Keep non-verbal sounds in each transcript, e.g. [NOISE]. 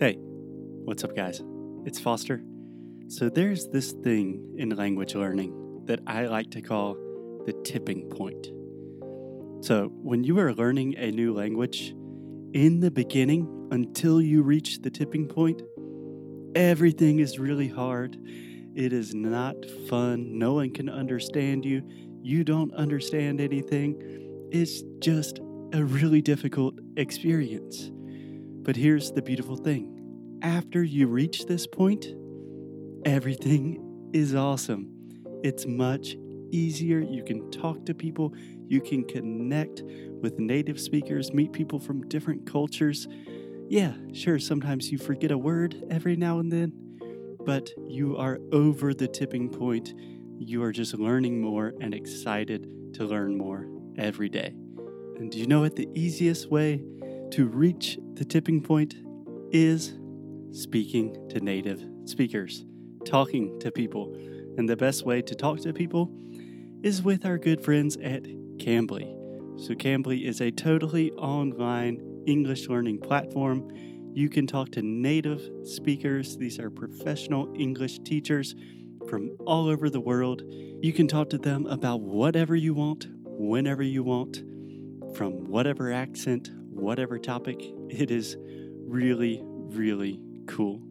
Hey, what's up, guys? It's Foster. So, there's this thing in language learning that I like to call the tipping point. So, when you are learning a new language, in the beginning, until you reach the tipping point, everything is really hard. It is not fun. No one can understand you. You don't understand anything. It's just a really difficult experience. But here's the beautiful thing after you reach this point, everything is awesome. It's much easier. You can talk to people, you can connect with native speakers, meet people from different cultures. Yeah, sure, sometimes you forget a word every now and then, but you are over the tipping point. You are just learning more and excited to learn more every day. And do you know what the easiest way to reach the tipping point is? Speaking to native speakers, talking to people. And the best way to talk to people is with our good friends at Cambly. So, Cambly is a totally online English learning platform. You can talk to native speakers, these are professional English teachers from all over the world. You can talk to them about whatever you want, whenever you want, from whatever accent, whatever topic. It is really, really cool.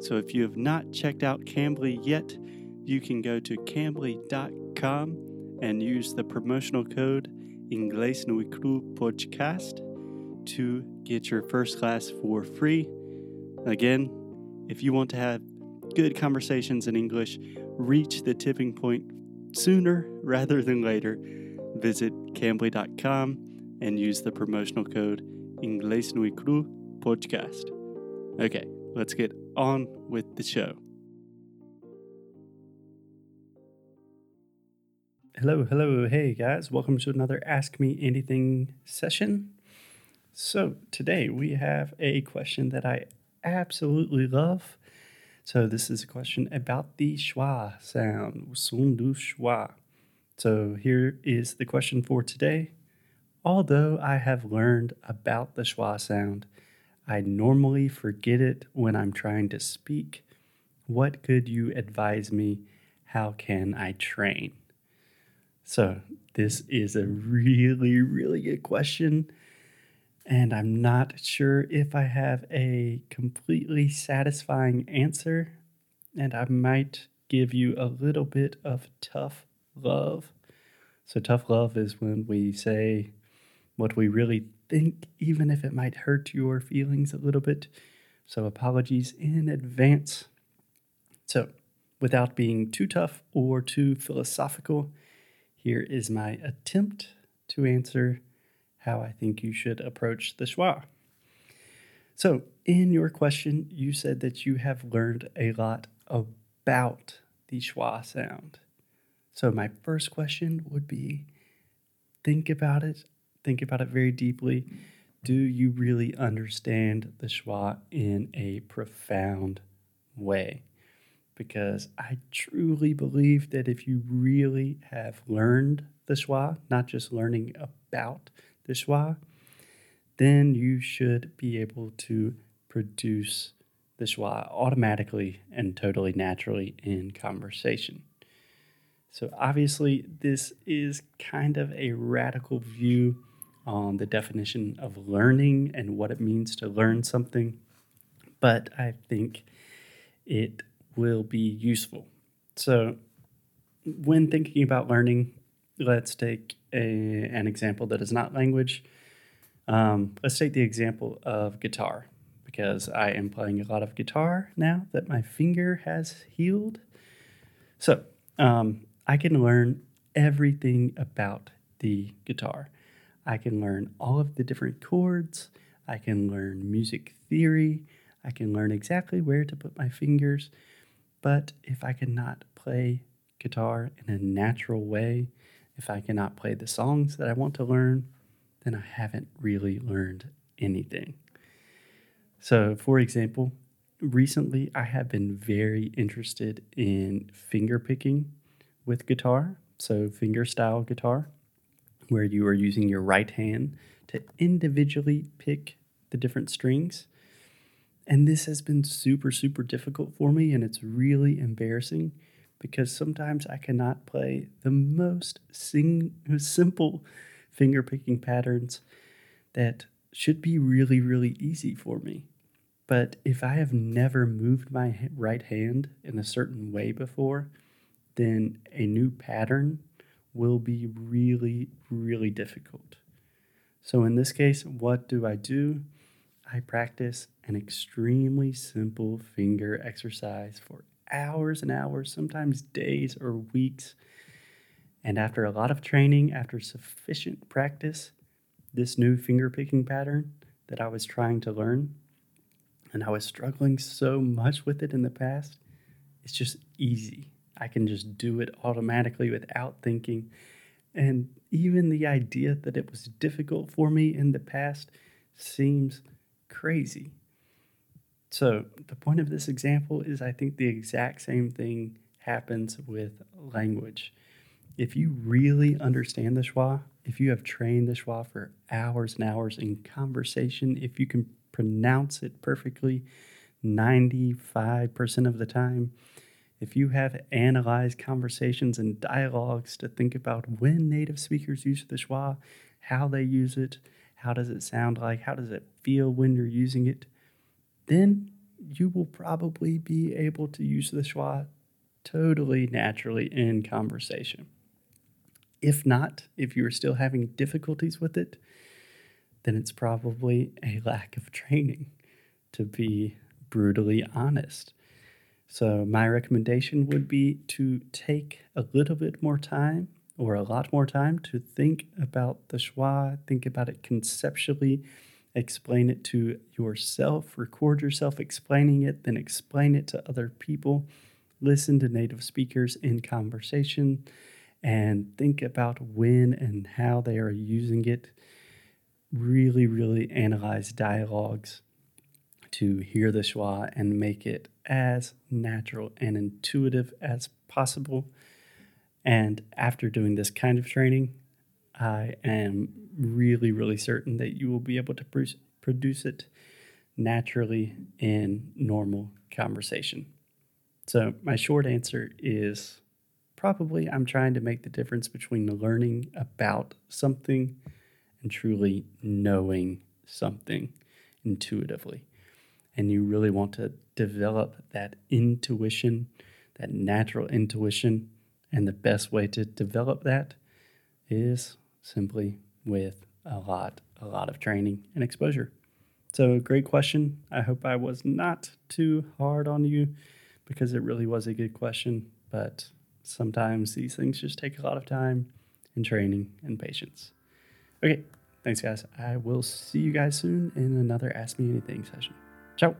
So if you have not checked out Cambly yet, you can go to cambly.com and use the promotional code Inglés no Podcast to get your first class for free. Again, if you want to have good conversations in English, reach the tipping point sooner rather than later, visit cambly.com and use the promotional code Inglés no Cru Podcast. Okay, let's get on with the show. Hello, hello, hey guys, welcome to another Ask Me Anything session. So, today we have a question that I absolutely love. So, this is a question about the schwa sound, son du schwa. So, here is the question for today. Although I have learned about the schwa sound, I normally forget it when I'm trying to speak. What could you advise me? How can I train? So, this is a really, really good question. And I'm not sure if I have a completely satisfying answer. And I might give you a little bit of tough love. So, tough love is when we say what we really think, even if it might hurt your feelings a little bit. So, apologies in advance. So, without being too tough or too philosophical, here is my attempt to answer how I think you should approach the schwa. So, in your question, you said that you have learned a lot about the schwa sound. So, my first question would be think about it think about it very deeply, do you really understand the schwa in a profound way? Because I truly believe that if you really have learned the schwa, not just learning about the schwa, then you should be able to produce the schwa automatically and totally naturally in conversation. So, obviously, this is kind of a radical view on the definition of learning and what it means to learn something, but I think it will be useful. So, when thinking about learning, let's take a, an example that is not language. Um, let's take the example of guitar because I am playing a lot of guitar now that my finger has healed. So, um, I can learn everything about the guitar. I can learn all of the different chords. I can learn music theory. I can learn exactly where to put my fingers. But if I cannot play guitar in a natural way, if I cannot play the songs that I want to learn, then I haven't really learned anything. So, for example, recently I have been very interested in finger picking with guitar, so fingerstyle guitar, where you are using your right hand to individually pick the different strings. And this has been super, super difficult for me, and it's really embarrassing because sometimes I cannot play the most sing- [LAUGHS] simple finger picking patterns that should be really, really easy for me. But if I have never moved my right hand in a certain way before, then a new pattern will be really, really difficult. So, in this case, what do I do? I practice an extremely simple finger exercise for hours and hours, sometimes days or weeks. And after a lot of training, after sufficient practice, this new finger picking pattern that I was trying to learn, and I was struggling so much with it in the past, it's just easy. I can just do it automatically without thinking. And even the idea that it was difficult for me in the past seems crazy. So, the point of this example is I think the exact same thing happens with language. If you really understand the schwa, if you have trained the schwa for hours and hours in conversation, if you can pronounce it perfectly 95% of the time, if you have analyzed conversations and dialogues to think about when native speakers use the schwa, how they use it, how does it sound like, how does it feel when you're using it, then you will probably be able to use the schwa totally naturally in conversation. If not, if you're still having difficulties with it, then it's probably a lack of training, to be brutally honest. So, my recommendation would be to take a little bit more time or a lot more time to think about the schwa, think about it conceptually, explain it to yourself, record yourself explaining it, then explain it to other people, listen to native speakers in conversation, and think about when and how they are using it. Really, really analyze dialogues to hear the schwa and make it as natural and intuitive as possible. And after doing this kind of training, I am really, really certain that you will be able to produce it naturally in normal conversation. So, my short answer is probably I'm trying to make the difference between learning about something and truly knowing something intuitively and you really want to develop that intuition, that natural intuition. And the best way to develop that is simply with a lot, a lot of training and exposure. So, great question. I hope I was not too hard on you because it really was a good question. But sometimes these things just take a lot of time and training and patience. Okay, thanks, guys. I will see you guys soon in another Ask Me Anything session. Ciao.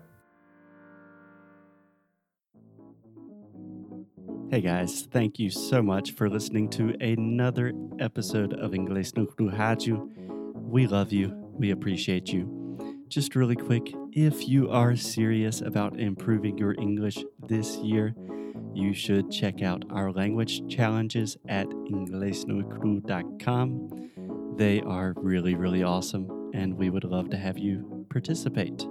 Hey guys, thank you so much for listening to another episode of Inglês no Rádio. We love you, we appreciate you. Just really quick, if you are serious about improving your English this year, you should check out our language challenges at inglesnuecru.com. They are really, really awesome, and we would love to have you participate.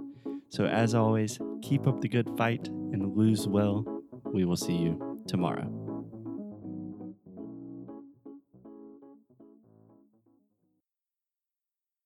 So, as always, keep up the good fight and lose well. We will see you tomorrow.